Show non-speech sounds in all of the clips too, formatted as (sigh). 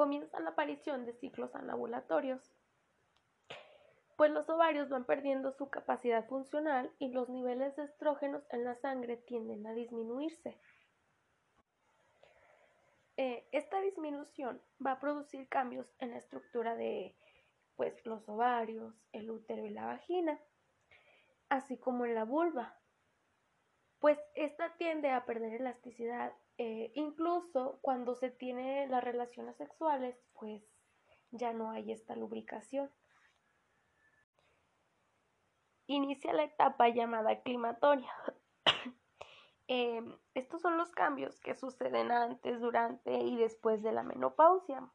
comienza la aparición de ciclos anovulatorios, pues los ovarios van perdiendo su capacidad funcional y los niveles de estrógenos en la sangre tienden a disminuirse. Eh, esta disminución va a producir cambios en la estructura de pues, los ovarios, el útero y la vagina, así como en la vulva, pues esta tiende a perder elasticidad eh, incluso cuando se tiene las relaciones sexuales, pues ya no hay esta lubricación. Inicia la etapa llamada climatoria. (coughs) Em, estos son los cambios que suceden antes, durante y después de la menopausia.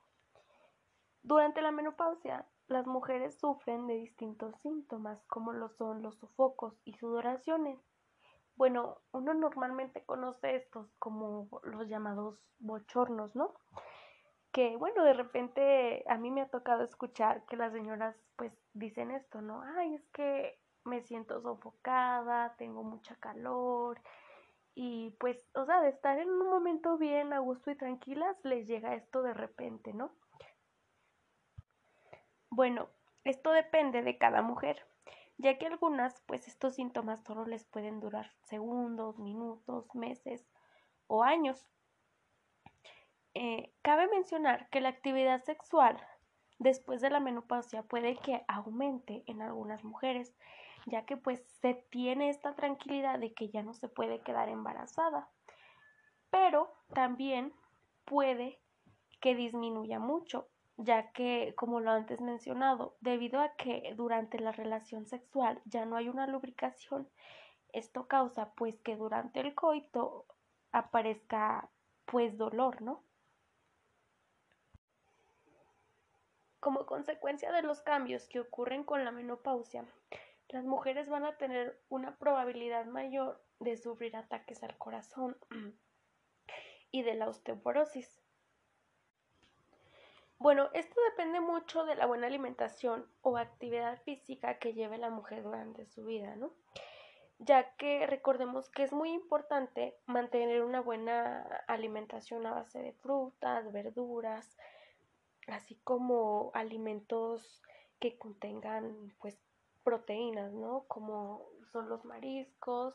Durante la menopausia, las mujeres sufren de distintos síntomas, como lo son los sofocos y sudoraciones. Bueno, uno normalmente conoce estos como los llamados bochornos, ¿no? Que bueno, de repente a mí me ha tocado escuchar que las señoras pues dicen esto, ¿no? Ay, es que me siento sofocada, tengo mucha calor y pues, o sea, de estar en un momento bien a gusto y tranquilas, les llega esto de repente, ¿no? Bueno, esto depende de cada mujer ya que algunas, pues estos síntomas solo les pueden durar segundos, minutos, meses o años. Eh, cabe mencionar que la actividad sexual después de la menopausia puede que aumente en algunas mujeres, ya que pues se tiene esta tranquilidad de que ya no se puede quedar embarazada. Pero también puede que disminuya mucho, ya que, como lo antes mencionado, debido a que durante la relación sexual ya no hay una lubricación, esto causa pues que durante el coito aparezca pues dolor, ¿no? Como consecuencia de los cambios que ocurren con la menopausia, las mujeres van a tener una probabilidad mayor de sufrir ataques al corazón y de la osteoporosis. Bueno, esto depende mucho de la buena alimentación o actividad física que lleve la mujer durante su vida, ¿no? Ya que recordemos que es muy importante mantener una buena alimentación a base de frutas, verduras, así como alimentos que contengan pues proteínas, ¿no? Como son los mariscos,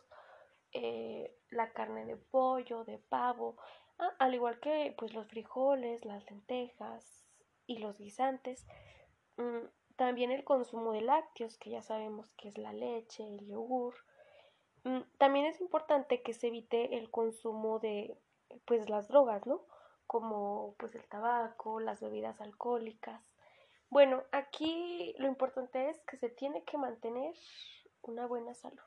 eh, la carne de pollo, de pavo, ah, al igual que pues los frijoles, las lentejas, y los guisantes. Mm, también el consumo de lácteos, que ya sabemos que es la leche, el yogur. Mm, también es importante que se evite el consumo de pues las drogas, ¿no? Como pues el tabaco, las bebidas alcohólicas. Bueno, aquí lo importante es que se tiene que mantener una buena salud.